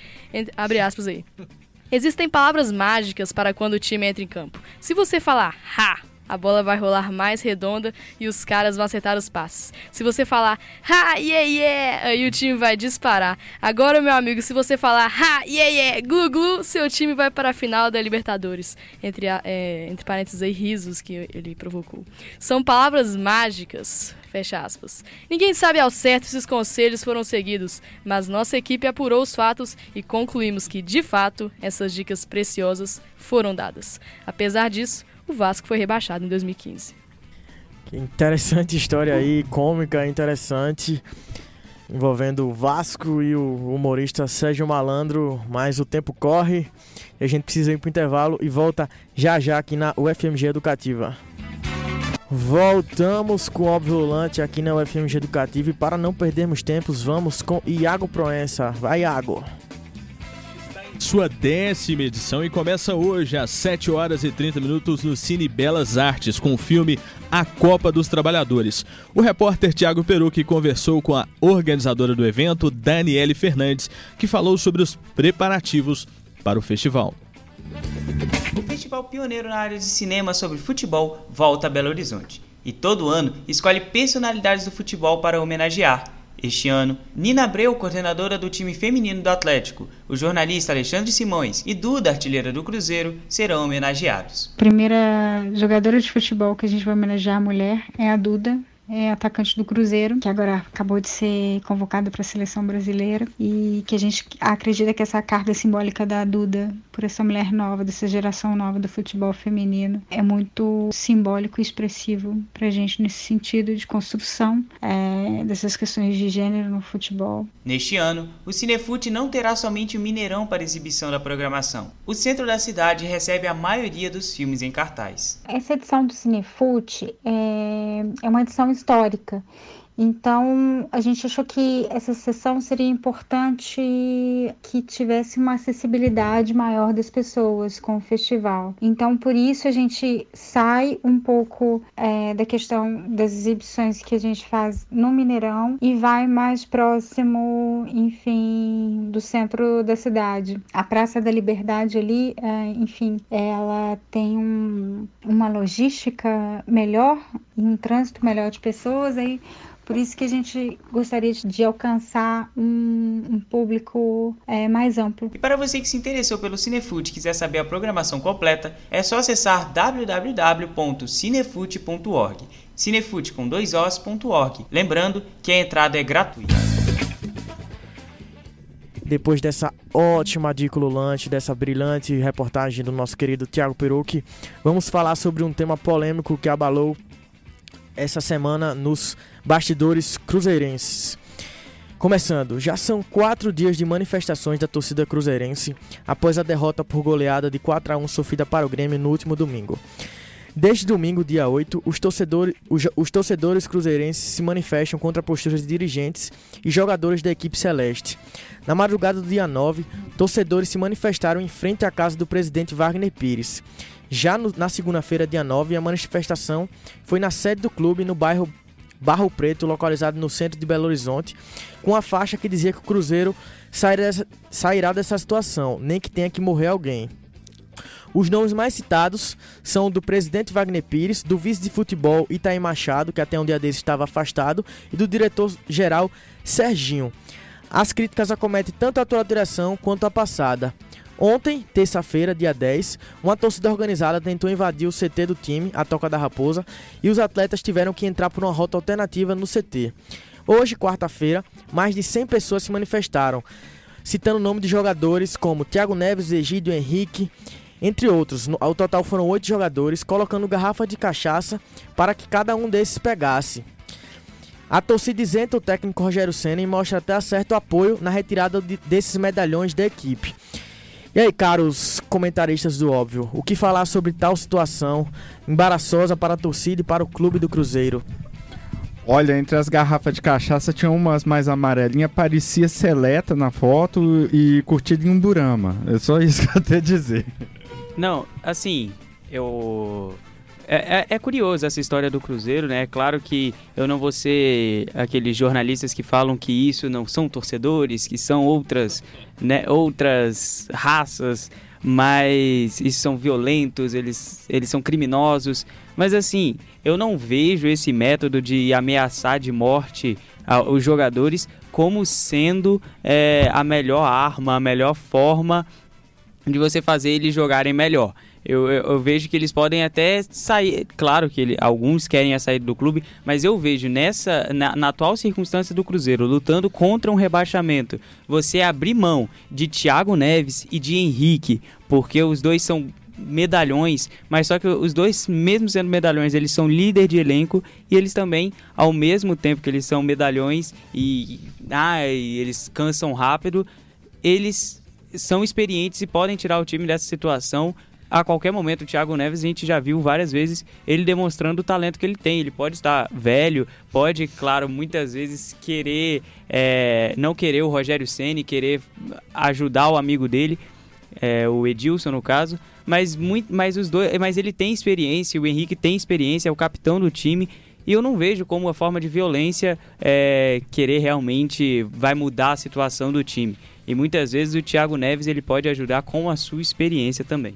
Abre aspas aí. *laughs* Existem palavras mágicas para quando o time entra em campo. Se você falar ha, a bola vai rolar mais redonda e os caras vão acertar os passes. Se você falar ha, yeah, yeah, aí o time vai disparar. Agora, meu amigo, se você falar ha, yeah, yeah, glu, glu, seu time vai para a final da Libertadores. Entre, é, entre parênteses aí, risos que ele provocou. São palavras mágicas. Fecha aspas. Ninguém sabe ao certo se os conselhos foram seguidos, mas nossa equipe apurou os fatos e concluímos que, de fato, essas dicas preciosas foram dadas. Apesar disso, o Vasco foi rebaixado em 2015. Que interessante história aí, cômica, interessante, envolvendo o Vasco e o humorista Sérgio Malandro, mas o tempo corre e a gente precisa ir para o intervalo e volta já já aqui na UFMG Educativa. Voltamos com o Óbvio Volante aqui na UFMG Educativa e para não perdermos tempos, vamos com Iago Proença. Vai, Iago! Sua décima edição e começa hoje às 7 horas e 30 minutos no Cine Belas Artes com o filme A Copa dos Trabalhadores. O repórter Tiago Perucci conversou com a organizadora do evento, Daniele Fernandes, que falou sobre os preparativos para o festival. O festival pioneiro na área de cinema sobre futebol volta a Belo Horizonte e todo ano escolhe personalidades do futebol para homenagear. Este ano, Nina Abreu, coordenadora do time feminino do Atlético, o jornalista Alexandre Simões e Duda, artilheira do Cruzeiro, serão homenageados. A primeira jogadora de futebol que a gente vai homenagear a mulher é a Duda, é atacante do Cruzeiro, que agora acabou de ser convocada para a seleção brasileira e que a gente acredita que essa carga simbólica da Duda por essa mulher nova, dessa geração nova do futebol feminino, é muito simbólico e expressivo para a gente nesse sentido de construção é, dessas questões de gênero no futebol. Neste ano, o Cinefute não terá somente o Mineirão para exibição da programação. O centro da cidade recebe a maioria dos filmes em cartaz. Essa edição do Cinefute é, é uma edição histórica então, a gente achou que essa sessão seria importante que tivesse uma acessibilidade maior das pessoas com o festival. Então, por isso, a gente sai um pouco é, da questão das exibições que a gente faz no Mineirão e vai mais próximo, enfim, do centro da cidade. A Praça da Liberdade ali, é, enfim, ela tem um, uma logística melhor um trânsito melhor de pessoas aí por isso que a gente gostaria de alcançar um, um público é, mais amplo. E para você que se interessou pelo Cinefood e quiser saber a programação completa, é só acessar www.cinefood.org. Cinefood com dois os.org. Lembrando que a entrada é gratuita. Depois dessa ótima dica lulante, dessa brilhante reportagem do nosso querido Tiago Perucci, vamos falar sobre um tema polêmico que abalou essa semana nos bastidores cruzeirenses. Começando, já são quatro dias de manifestações da torcida cruzeirense após a derrota por goleada de 4 a 1 sofrida para o Grêmio no último domingo. Desde domingo, dia 8, os torcedores, os, os torcedores cruzeirenses se manifestam contra posturas de dirigentes e jogadores da equipe celeste. Na madrugada do dia 9, torcedores se manifestaram em frente à casa do presidente Wagner Pires. Já no, na segunda-feira, dia 9, a manifestação foi na sede do clube, no bairro Barro Preto, localizado no centro de Belo Horizonte, com a faixa que dizia que o Cruzeiro sairá dessa, sairá dessa situação, nem que tenha que morrer alguém. Os nomes mais citados são do presidente Wagner Pires, do vice de futebol Itaí Machado, que até um dia desse estava afastado, e do diretor-geral Serginho. As críticas acometem tanto a atual direção quanto a passada. Ontem, terça-feira, dia 10, uma torcida organizada tentou invadir o CT do time, a Toca da Raposa, e os atletas tiveram que entrar por uma rota alternativa no CT. Hoje, quarta-feira, mais de 100 pessoas se manifestaram, citando o nome de jogadores como Thiago Neves, Egídio Henrique, entre outros. Ao total foram oito jogadores, colocando garrafa de cachaça para que cada um desses pegasse. A torcida isenta o técnico Rogério Senna e mostra até certo apoio na retirada de, desses medalhões da equipe. E aí, caros comentaristas do óbvio, o que falar sobre tal situação embaraçosa para a torcida e para o clube do Cruzeiro? Olha, entre as garrafas de cachaça tinha umas mais amarelinhas, parecia seleta na foto e curtida em um burama. É só isso que eu tenho a dizer. Não, assim, eu é, é, é, curioso essa história do Cruzeiro, né? É claro que eu não vou ser aqueles jornalistas que falam que isso não são torcedores, que são outras, né, outras raças, mas isso são violentos, eles, eles são criminosos. Mas assim, eu não vejo esse método de ameaçar de morte os jogadores como sendo é, a melhor arma, a melhor forma de você fazer eles jogarem melhor. Eu, eu, eu, vejo que eles podem até sair. Claro que ele, alguns querem a saída do clube, mas eu vejo nessa na, na, atual circunstância do Cruzeiro, lutando contra um rebaixamento, você abrir mão de Thiago Neves e de Henrique, porque os dois são medalhões, mas só que os dois, mesmo sendo medalhões, eles são líder de elenco e eles também, ao mesmo tempo que eles são medalhões e, ah, eles cansam rápido, eles são experientes e podem tirar o time dessa situação a qualquer momento. O Thiago Neves a gente já viu várias vezes ele demonstrando o talento que ele tem. Ele pode estar velho, pode, claro, muitas vezes querer é, não querer o Rogério Ceni, querer ajudar o amigo dele, é, o Edilson no caso. Mas, muito, mas os dois, mas ele tem experiência, o Henrique tem experiência, é o capitão do time. E eu não vejo como uma forma de violência é, querer realmente vai mudar a situação do time. E muitas vezes o Thiago Neves ele pode ajudar com a sua experiência também.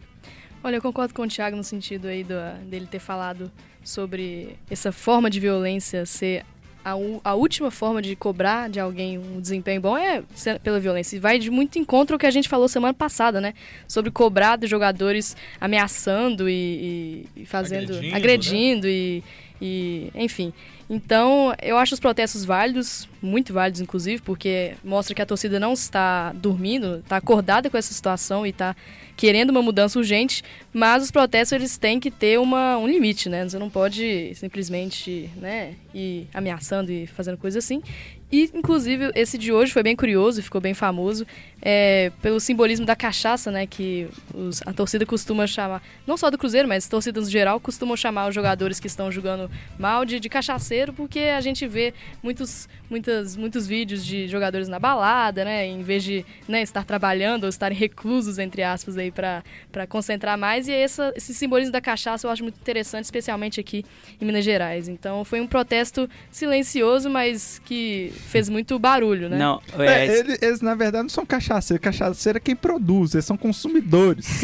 Olha, eu concordo com o Thiago no sentido aí do, dele ter falado sobre essa forma de violência ser a, a, última forma de cobrar de alguém um desempenho bom é pela violência. E vai de muito encontro ao que a gente falou semana passada, né? Sobre cobrar dos jogadores ameaçando e, e, e fazendo. agredindo, agredindo né? e E, enfim. Então, eu acho os protestos válidos, muito válidos, inclusive, porque mostra que a torcida não está dormindo, está acordada com essa situação e está querendo uma mudança urgente, mas os protestos eles têm que ter uma, um limite, né? Você não pode simplesmente né, ir ameaçando e fazendo coisa assim. E, inclusive, esse de hoje foi bem curioso ficou bem famoso é, pelo simbolismo da cachaça, né? Que os, a torcida costuma chamar, não só do Cruzeiro, mas torcidas no geral costumam chamar os jogadores que estão jogando mal de, de cachaceiro, porque a gente vê muitos, muitas, muitos vídeos de jogadores na balada, né? Em vez de né, estar trabalhando ou estarem reclusos, entre aspas, aí para concentrar mais. E essa, esse simbolismo da cachaça eu acho muito interessante, especialmente aqui em Minas Gerais. Então foi um protesto silencioso, mas que fez muito barulho, né? Não, é, é, eles, eles, na verdade não são cachaceiros, cachaceiro é quem produz, eles são consumidores.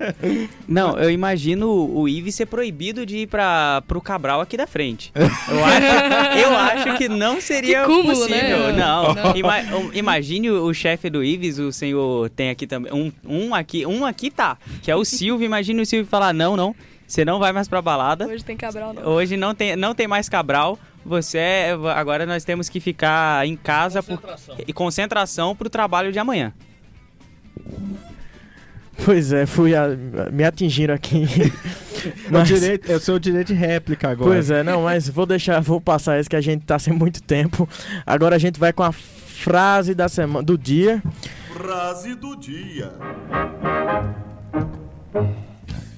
*laughs* não, eu imagino o Ives ser proibido de ir para pro Cabral aqui da frente. *laughs* Eu acho, eu acho que não seria que cúmulo, possível. Né? Não, não. Ima, imagine o, o chefe do Ives, o senhor tem aqui também um, um aqui, um aqui tá, que é o Silvio. Imagine o Silvio falar não, não. Você não vai mais pra balada. Hoje tem Cabral, não. Hoje não tem, não tem mais Cabral você é, agora nós temos que ficar em casa concentração. Por, e concentração para o trabalho de amanhã. Pois é, fui a, me atingiram aqui. mas... o direito, é o seu direito de réplica agora. Pois é, não, mas vou deixar, vou passar esse que a gente tá sem muito tempo. Agora a gente vai com a frase da semana, do dia. Frase do dia.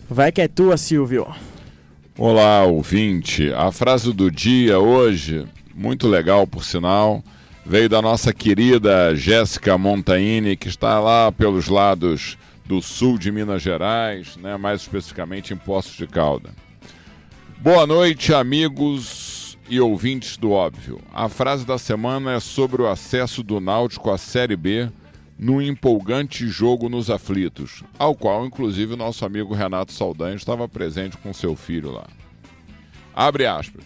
Vai que é tua, Silvio. Olá, ouvinte. A frase do dia hoje, muito legal por sinal, veio da nossa querida Jéssica Montaini, que está lá pelos lados do sul de Minas Gerais, né, mais especificamente em Poços de Calda. Boa noite, amigos e ouvintes do óbvio. A frase da semana é sobre o acesso do Náutico à Série B no empolgante jogo nos aflitos, ao qual inclusive o nosso amigo Renato Saldanha estava presente com seu filho lá. Abre aspas.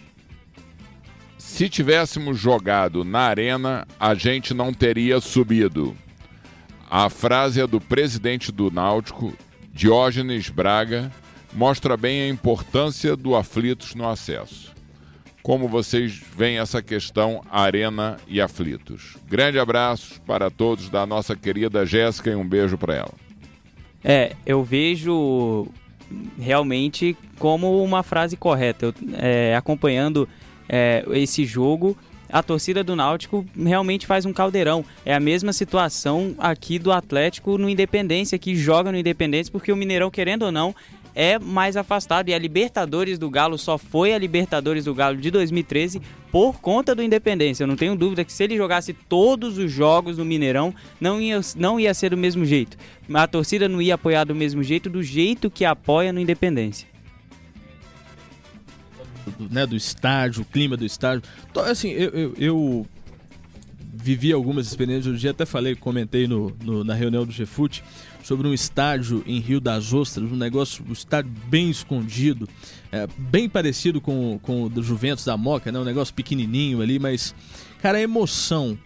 Se tivéssemos jogado na arena, a gente não teria subido. A frase é do presidente do Náutico, Diógenes Braga, mostra bem a importância do aflitos no acesso como vocês veem essa questão Arena e Aflitos. Grande abraço para todos da nossa querida Jéssica e um beijo para ela. É, eu vejo realmente como uma frase correta. Eu, é, acompanhando é, esse jogo, a torcida do Náutico realmente faz um caldeirão. É a mesma situação aqui do Atlético no Independência, que joga no Independência, porque o Mineirão, querendo ou não, é mais afastado. E a Libertadores do Galo só foi a Libertadores do Galo de 2013 por conta do Independência. Eu não tenho dúvida que se ele jogasse todos os jogos no Mineirão, não ia, não ia ser do mesmo jeito. A torcida não ia apoiar do mesmo jeito, do jeito que apoia no Independência. Né, do estádio, o clima do estádio. Então, assim, eu, eu, eu vivi algumas experiências. Um dia até falei, comentei no, no na reunião do GFUT sobre um estádio em Rio das Ostras, um negócio, um estádio bem escondido, é, bem parecido com, com o do Juventus da Moca, né? Um negócio pequenininho ali, mas, cara, a emoção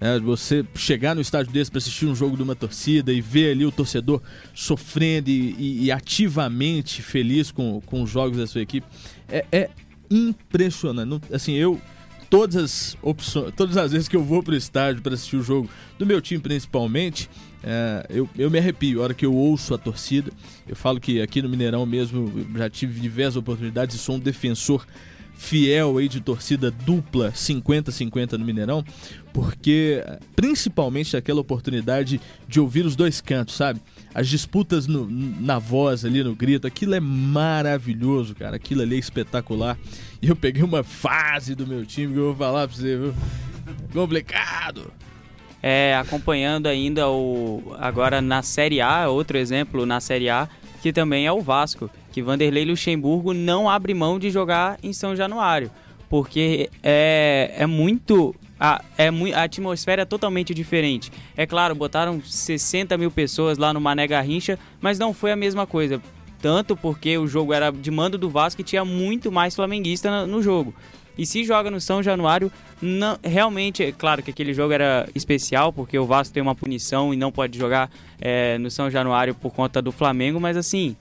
é, você chegar no estádio desse para assistir um jogo de uma torcida e ver ali o torcedor sofrendo e, e, e ativamente feliz com, com os jogos da sua equipe é, é impressionante. Assim, eu todas as opções, todas as vezes que eu vou para o estádio para assistir o jogo do meu time principalmente, é, eu, eu me arrepio a hora que eu ouço a torcida. Eu falo que aqui no Mineirão mesmo já tive diversas oportunidades e sou um defensor fiel aí de torcida dupla 50-50 no Mineirão, porque principalmente aquela oportunidade de ouvir os dois cantos, sabe? As disputas no, na voz ali, no grito, aquilo é maravilhoso, cara. Aquilo ali é espetacular. E eu peguei uma fase do meu time que eu vou falar pra você, viu? Complicado é, acompanhando ainda o agora na Série A, outro exemplo na Série A, que também é o Vasco, que Vanderlei Luxemburgo não abre mão de jogar em São Januário, porque é, é muito a, é, a atmosfera é totalmente diferente. É claro, botaram 60 mil pessoas lá no Mané Garrincha, mas não foi a mesma coisa. Tanto porque o jogo era de mando do Vasco e tinha muito mais flamenguista no jogo. E se joga no São Januário, não, realmente, é claro que aquele jogo era especial, porque o Vasco tem uma punição e não pode jogar é, no São Januário por conta do Flamengo, mas assim,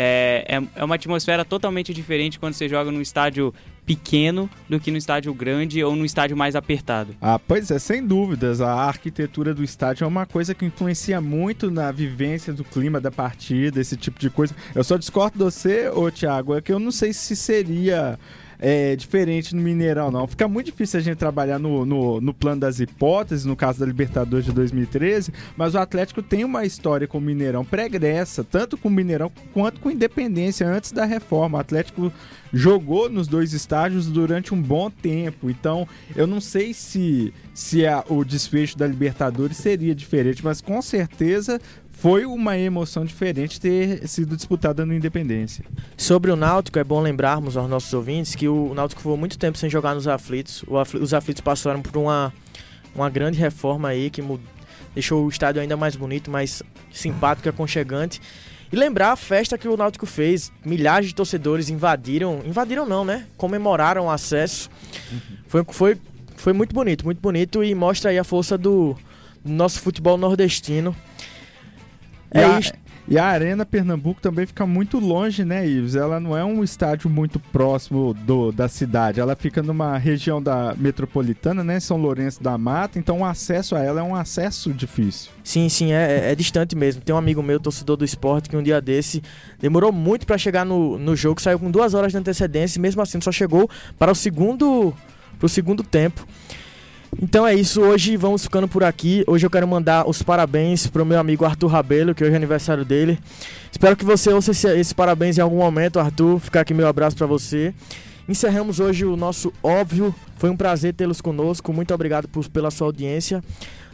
É, é, é uma atmosfera totalmente diferente quando você joga num estádio pequeno do que no estádio grande ou no estádio mais apertado. Ah, pois é, sem dúvidas. A arquitetura do estádio é uma coisa que influencia muito na vivência do clima da partida, esse tipo de coisa. Eu só discordo de você, ô Thiago, é que eu não sei se seria é, diferente no Mineirão, não. Fica muito difícil a gente trabalhar no, no, no, plano das hipóteses, no caso da Libertadores de 2013, mas o Atlético tem uma história com o Mineirão pregressa, tanto com o Mineirão quanto com Independência, antes da reforma. O Atlético jogou nos dois estágios durante um bom tempo, então eu não sei se, se a, o desfecho da Libertadores seria diferente, mas com certeza foi uma emoção diferente ter sido disputada no Independência. Sobre o Náutico, é bom lembrarmos aos nossos ouvintes que o Náutico ficou muito tempo sem jogar nos aflitos. Os aflitos passaram por uma, uma grande reforma aí que deixou o estádio ainda mais bonito, mais simpático e aconchegante. E lembrar a festa que o Náutico fez. Milhares de torcedores invadiram. Invadiram não, né? Comemoraram o acesso. Uhum. Foi, foi, foi muito bonito, muito bonito e mostra aí a força do nosso futebol nordestino. É a. E a Arena Pernambuco também fica muito longe, né, Ives? Ela não é um estádio muito próximo do, da cidade. Ela fica numa região da metropolitana, né? São Lourenço da Mata. Então o acesso a ela é um acesso difícil. Sim, sim, é, é, é distante mesmo. Tem um amigo meu, torcedor do esporte, que um dia desse demorou muito para chegar no, no jogo, saiu com duas horas de antecedência e mesmo assim só chegou para o segundo, pro segundo tempo. Então é isso, hoje vamos ficando por aqui. Hoje eu quero mandar os parabéns pro meu amigo Arthur Rabelo, que hoje é aniversário dele. Espero que você ouça esse, esse parabéns em algum momento, Arthur. Ficar aqui meu abraço para você. Encerramos hoje o nosso óbvio. Foi um prazer tê-los conosco. Muito obrigado por, pela sua audiência.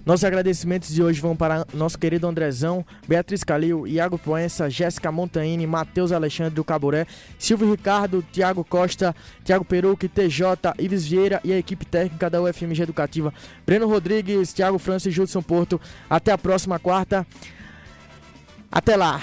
Nossos agradecimentos de hoje vão para nosso querido Andrezão, Beatriz Calil, Iago Proença, Jéssica Montaini, Matheus Alexandre do Caboré, Silvio Ricardo, Tiago Costa, Tiago Peruque, TJ, Ives Vieira e a equipe técnica da UFMG Educativa, Breno Rodrigues, Tiago Francis e Judson Porto. Até a próxima quarta. Até lá!